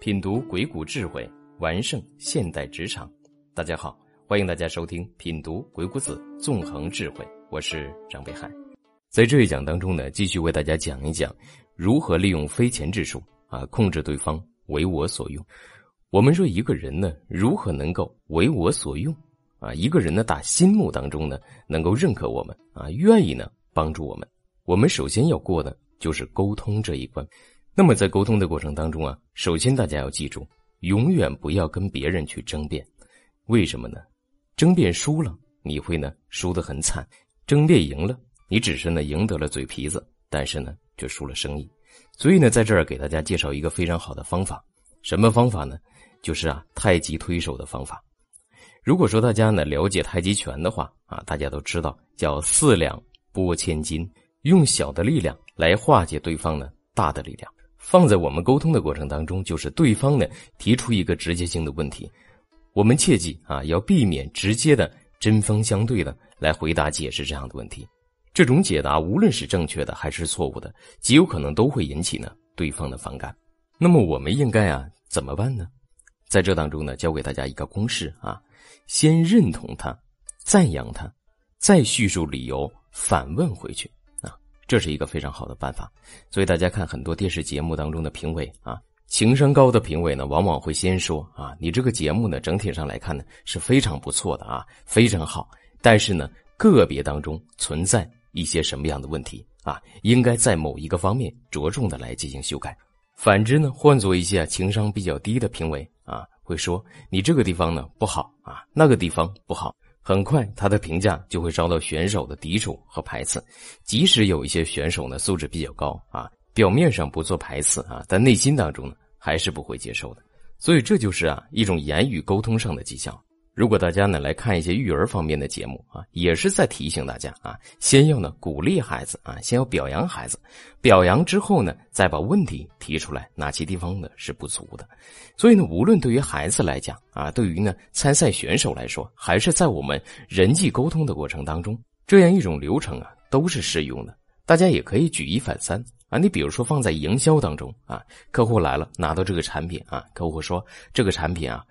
品读鬼谷智慧，完胜现代职场。大家好，欢迎大家收听《品读鬼谷子》，纵横智慧。我是张北海。在这一讲当中呢，继续为大家讲一讲如何利用非钱之术啊，控制对方为我所用。我们说一个人呢，如何能够为我所用啊？一个人呢，打心目当中呢，能够认可我们啊，愿意呢帮助我们。我们首先要过的就是沟通这一关。那么在沟通的过程当中啊，首先大家要记住，永远不要跟别人去争辩。为什么呢？争辩输了，你会呢输得很惨；争辩赢了，你只是呢赢得了嘴皮子，但是呢却输了生意。所以呢，在这儿给大家介绍一个非常好的方法，什么方法呢？就是啊太极推手的方法。如果说大家呢了解太极拳的话啊，大家都知道叫四两拨千斤，用小的力量来化解对方呢大的力量。放在我们沟通的过程当中，就是对方呢提出一个直接性的问题，我们切记啊，要避免直接的针锋相对的来回答解释这样的问题。这种解答无论是正确的还是错误的，极有可能都会引起呢对方的反感。那么我们应该啊怎么办呢？在这当中呢，教给大家一个公式啊：先认同他，赞扬他，再叙述理由，反问回去。这是一个非常好的办法，所以大家看很多电视节目当中的评委啊，情商高的评委呢，往往会先说啊，你这个节目呢，整体上来看呢是非常不错的啊，非常好。但是呢，个别当中存在一些什么样的问题啊，应该在某一个方面着重的来进行修改。反之呢，换做一些情商比较低的评委啊，会说你这个地方呢不好啊，那个地方不好。很快，他的评价就会遭到选手的抵触和排斥。即使有一些选手呢素质比较高啊，表面上不做排斥啊，但内心当中呢还是不会接受的。所以这就是啊一种言语沟通上的技巧。如果大家呢来看一些育儿方面的节目啊，也是在提醒大家啊，先要呢鼓励孩子啊，先要表扬孩子，表扬之后呢，再把问题提出来，哪些地方呢是不足的。所以呢，无论对于孩子来讲啊，对于呢参赛选手来说，还是在我们人际沟通的过程当中，这样一种流程啊，都是适用的。大家也可以举一反三啊，你比如说放在营销当中啊，客户来了拿到这个产品啊，客户说这个产品啊。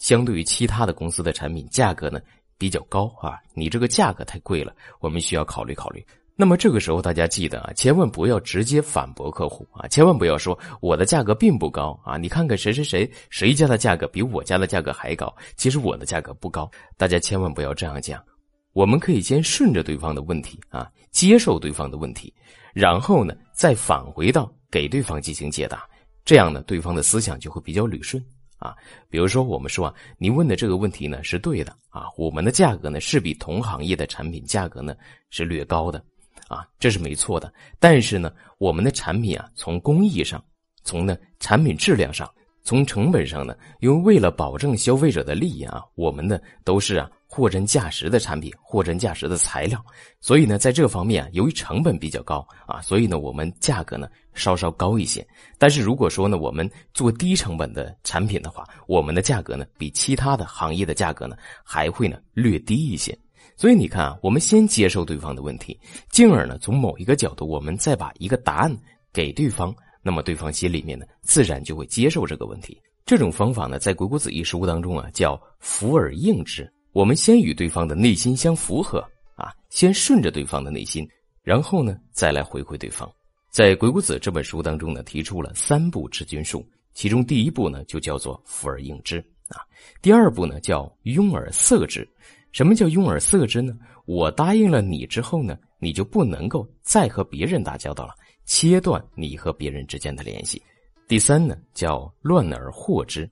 相对于其他的公司的产品，价格呢比较高啊，你这个价格太贵了，我们需要考虑考虑。那么这个时候大家记得啊，千万不要直接反驳客户啊，千万不要说我的价格并不高啊，你看看谁谁谁谁家的价格比我家的价格还高，其实我的价格不高，大家千万不要这样讲。我们可以先顺着对方的问题啊，接受对方的问题，然后呢再返回到给对方进行解答，这样呢对方的思想就会比较捋顺。啊，比如说我们说啊，您问的这个问题呢是对的啊，我们的价格呢是比同行业的产品价格呢是略高的，啊，这是没错的。但是呢，我们的产品啊，从工艺上，从呢产品质量上，从成本上呢，因为为了保证消费者的利益啊，我们呢都是啊。货真价实的产品，货真价实的材料，所以呢，在这方面啊，由于成本比较高啊，所以呢，我们价格呢稍稍高一些。但是如果说呢，我们做低成本的产品的话，我们的价格呢比其他的行业的价格呢还会呢略低一些。所以你看啊，我们先接受对方的问题，进而呢从某一个角度，我们再把一个答案给对方，那么对方心里面呢自然就会接受这个问题。这种方法呢，在《鬼谷子》一书当中啊，叫伏而应之。我们先与对方的内心相符合啊，先顺着对方的内心，然后呢，再来回馈对方。在《鬼谷子》这本书当中呢，提出了三步治君术，其中第一步呢，就叫做伏而应之啊；第二步呢，叫拥而塞之。什么叫拥而塞之呢？我答应了你之后呢，你就不能够再和别人打交道了，切断你和别人之间的联系。第三呢，叫乱而获之。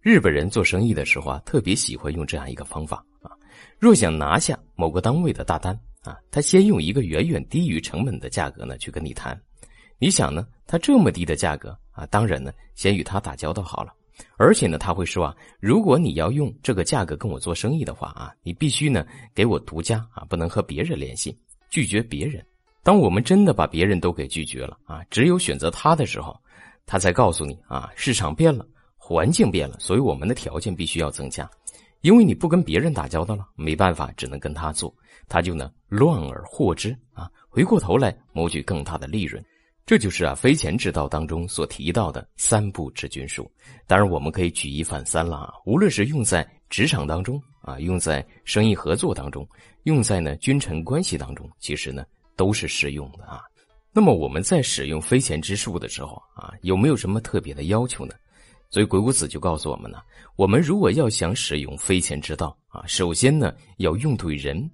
日本人做生意的时候啊，特别喜欢用这样一个方法啊。若想拿下某个单位的大单啊，他先用一个远远低于成本的价格呢去跟你谈。你想呢，他这么低的价格啊，当然呢，先与他打交道好了。而且呢，他会说啊，如果你要用这个价格跟我做生意的话啊，你必须呢给我独家啊，不能和别人联系，拒绝别人。当我们真的把别人都给拒绝了啊，只有选择他的时候，他才告诉你啊，市场变了。环境变了，所以我们的条件必须要增加，因为你不跟别人打交道了，没办法，只能跟他做，他就呢乱而获之啊，回过头来谋取更大的利润。这就是啊非钱之道当中所提到的三不之君术。当然，我们可以举一反三了啊，无论是用在职场当中啊，用在生意合作当中，用在呢君臣关系当中，其实呢都是适用的啊。那么我们在使用飞钱之术的时候啊，有没有什么特别的要求呢？所以鬼谷子就告诉我们呢，我们如果要想使用飞钱之道啊，首先呢要用对人。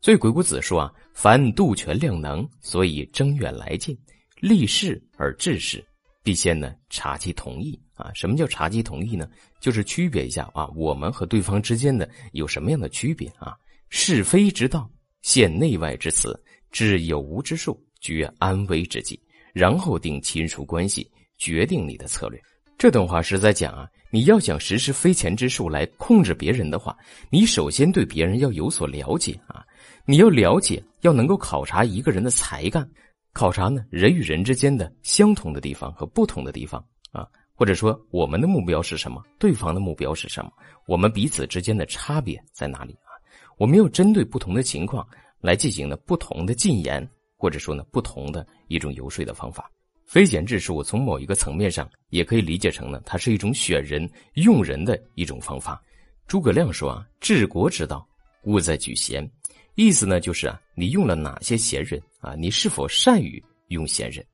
所以鬼谷子说啊，凡度权量能，所以征远来近。立事而治事，必先呢察其同意啊。什么叫察其同意呢？就是区别一下啊，我们和对方之间的有什么样的区别啊？是非之道，现内外之词，知有无之术，决安危之计，然后定亲属关系，决定你的策略。这段话是在讲啊，你要想实施非钱之术来控制别人的话，你首先对别人要有所了解啊。你要了解，要能够考察一个人的才干。考察呢，人与人之间的相同的地方和不同的地方啊，或者说我们的目标是什么，对方的目标是什么，我们彼此之间的差别在哪里啊？我们要针对不同的情况来进行呢不同的进言，或者说呢不同的一种游说的方法。非贤制术从某一个层面上也可以理解成呢，它是一种选人用人的一种方法。诸葛亮说啊，治国之道，务在举贤。意思呢，就是啊，你用了哪些贤人啊？你是否善于用贤人？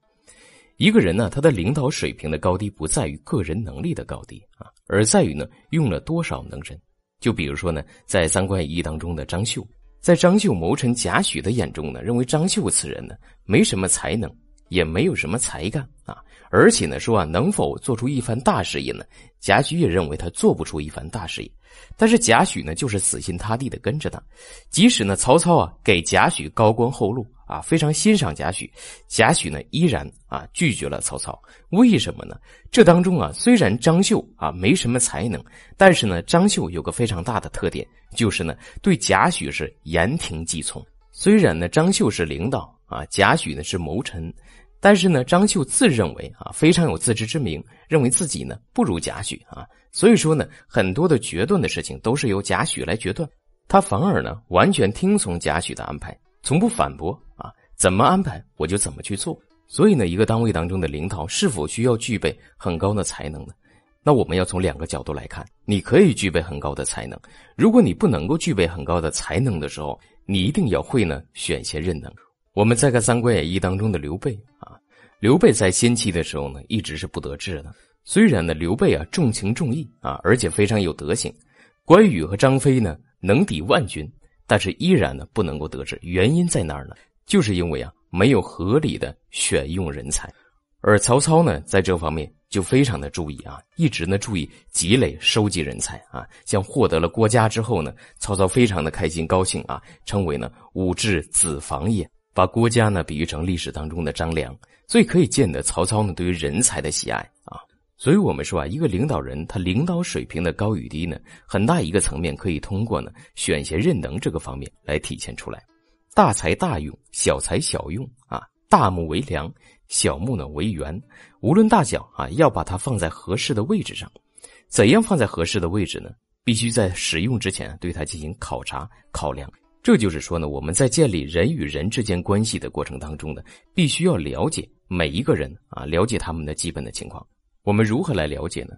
一个人呢，他的领导水平的高低不在于个人能力的高低啊，而在于呢，用了多少能人。就比如说呢，在《三国演义》当中的张绣，在张绣谋臣贾诩的眼中呢，认为张绣此人呢，没什么才能，也没有什么才干啊，而且呢，说啊，能否做出一番大事业呢？贾诩也认为他做不出一番大事业。但是贾诩呢，就是死心塌地的跟着他，即使呢曹操啊给贾诩高官厚禄啊，非常欣赏贾诩，贾诩呢依然啊拒绝了曹操。为什么呢？这当中啊，虽然张绣啊没什么才能，但是呢张绣有个非常大的特点，就是呢对贾诩是言听计从。虽然呢张绣是领导啊，贾诩呢是谋臣。但是呢，张绣自认为啊非常有自知之明，认为自己呢不如贾诩啊，所以说呢，很多的决断的事情都是由贾诩来决断，他反而呢完全听从贾诩的安排，从不反驳啊，怎么安排我就怎么去做。所以呢，一个单位当中的领导是否需要具备很高的才能呢？那我们要从两个角度来看，你可以具备很高的才能，如果你不能够具备很高的才能的时候，你一定要会呢选贤任能。我们再看《三国演义》当中的刘备啊，刘备在先期的时候呢，一直是不得志的。虽然呢，刘备啊重情重义啊，而且非常有德行，关羽和张飞呢能抵万军，但是依然呢不能够得志。原因在哪儿呢？就是因为啊没有合理的选用人才。而曹操呢，在这方面就非常的注意啊，一直呢注意积累收集人才啊。像获得了郭嘉之后呢，曹操非常的开心高兴啊，称为呢武志子房也。把郭嘉呢比喻成历史当中的张良，所以可以见得曹操呢对于人才的喜爱啊。所以我们说啊，一个领导人他领导水平的高与低呢，很大一个层面可以通过呢选贤任能这个方面来体现出来。大才大用，小才小用啊。大木为梁，小木呢为圆。无论大小啊，要把它放在合适的位置上。怎样放在合适的位置呢？必须在使用之前对它进行考察考量。这就是说呢，我们在建立人与人之间关系的过程当中呢，必须要了解每一个人啊，了解他们的基本的情况。我们如何来了解呢？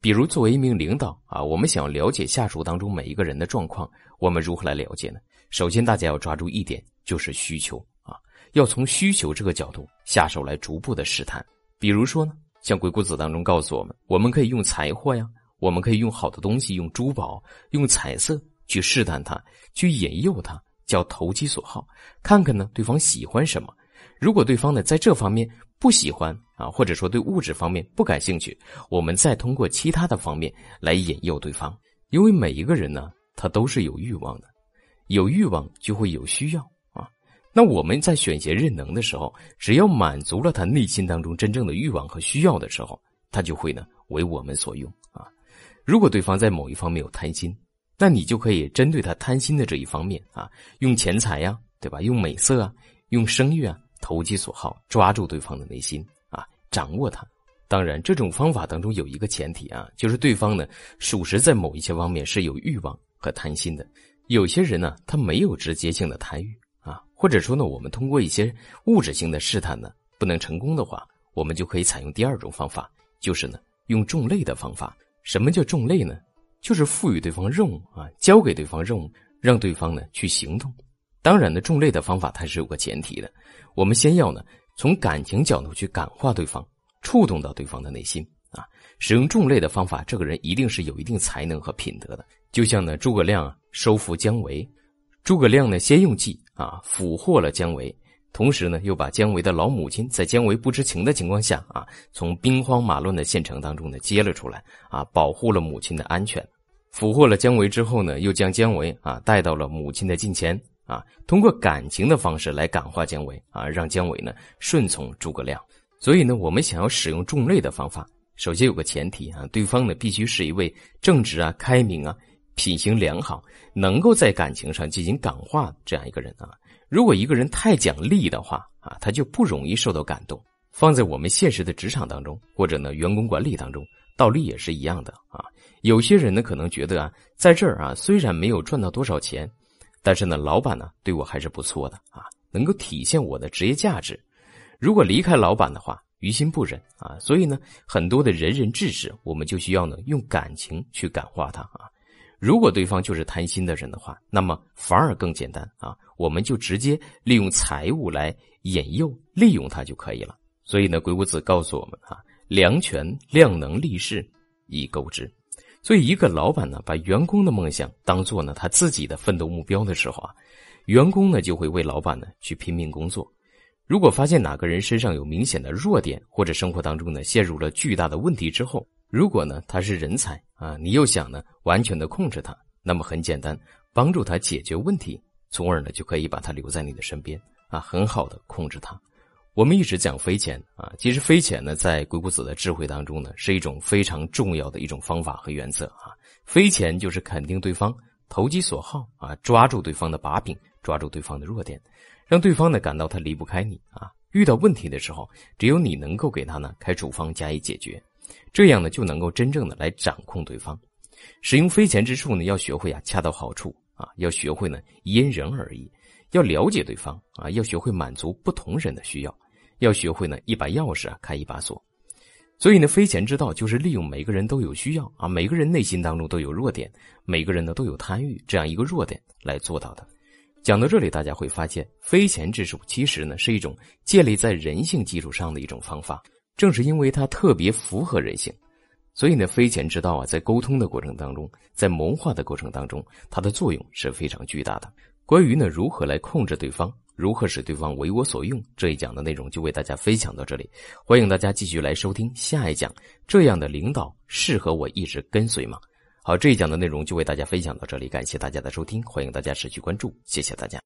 比如作为一名领导啊，我们想了解下属当中每一个人的状况，我们如何来了解呢？首先，大家要抓住一点，就是需求啊，要从需求这个角度下手来逐步的试探。比如说呢，像《鬼谷子》当中告诉我们，我们可以用财货呀，我们可以用好的东西，用珠宝，用彩色。去试探他，去引诱他，叫投其所好，看看呢对方喜欢什么。如果对方呢在这方面不喜欢啊，或者说对物质方面不感兴趣，我们再通过其他的方面来引诱对方。因为每一个人呢，他都是有欲望的，有欲望就会有需要啊。那我们在选贤任能的时候，只要满足了他内心当中真正的欲望和需要的时候，他就会呢为我们所用啊。如果对方在某一方面有贪心，那你就可以针对他贪心的这一方面啊，用钱财呀，对吧？用美色啊，用声誉啊，投其所好，抓住对方的内心啊，掌握他。当然，这种方法当中有一个前提啊，就是对方呢，属实在某一些方面是有欲望和贪心的。有些人呢，他没有直接性的贪欲啊，或者说呢，我们通过一些物质性的试探呢，不能成功的话，我们就可以采用第二种方法，就是呢用重类的方法。什么叫重类呢？就是赋予对方任务啊，交给对方任务，让对方呢去行动。当然呢，重类的方法它是有个前提的，我们先要呢从感情角度去感化对方，触动到对方的内心啊。使用重类的方法，这个人一定是有一定才能和品德的。就像呢诸葛亮啊收服姜维，诸葛亮呢先用计啊俘获了姜维，同时呢又把姜维的老母亲在姜维不知情的情况下啊从兵荒马乱的县城当中呢接了出来啊保护了母亲的安全。俘获了姜维之后呢，又将姜维啊带到了母亲的近前啊，通过感情的方式来感化姜维啊，让姜维呢顺从诸葛亮。所以呢，我们想要使用重类的方法，首先有个前提啊，对方呢必须是一位正直啊、开明啊、品行良好，能够在感情上进行感化这样一个人啊。如果一个人太讲利的话啊，他就不容易受到感动。放在我们现实的职场当中，或者呢员工管理当中，道理也是一样的啊。有些人呢，可能觉得啊，在这儿啊，虽然没有赚到多少钱，但是呢，老板呢对我还是不错的啊，能够体现我的职业价值。如果离开老板的话，于心不忍啊。所以呢，很多的人人志士，我们就需要呢用感情去感化他啊。如果对方就是贪心的人的话，那么反而更简单啊，我们就直接利用财物来引诱、利用他就可以了。所以呢，鬼谷子告诉我们啊，良权量能立势，以钩之。所以，一个老板呢，把员工的梦想当做呢他自己的奋斗目标的时候啊，员工呢就会为老板呢去拼命工作。如果发现哪个人身上有明显的弱点，或者生活当中呢陷入了巨大的问题之后，如果呢他是人才啊，你又想呢完全的控制他，那么很简单，帮助他解决问题，从而呢就可以把他留在你的身边啊，很好的控制他。我们一直讲飞钱啊，其实飞钱呢，在鬼谷子的智慧当中呢，是一种非常重要的一种方法和原则啊。飞钱就是肯定对方，投其所好啊，抓住对方的把柄，抓住对方的弱点，让对方呢感到他离不开你啊。遇到问题的时候，只有你能够给他呢开处方加以解决，这样呢就能够真正的来掌控对方。使用飞钱之术呢，要学会啊恰到好处啊，要学会呢因人而异，要了解对方啊，要学会满足不同人的需要。要学会呢，一把钥匙啊开一把锁，所以呢，飞钱之道就是利用每个人都有需要啊，每个人内心当中都有弱点，每个人呢都有贪欲这样一个弱点来做到的。讲到这里，大家会发现，飞钱之术其实呢是一种建立在人性基础上的一种方法。正是因为它特别符合人性，所以呢，飞钱之道啊，在沟通的过程当中，在谋划的过程当中，它的作用是非常巨大的。关于呢，如何来控制对方？如何使对方为我所用？这一讲的内容就为大家分享到这里，欢迎大家继续来收听下一讲。这样的领导适合我一直跟随吗？好，这一讲的内容就为大家分享到这里，感谢大家的收听，欢迎大家持续关注，谢谢大家。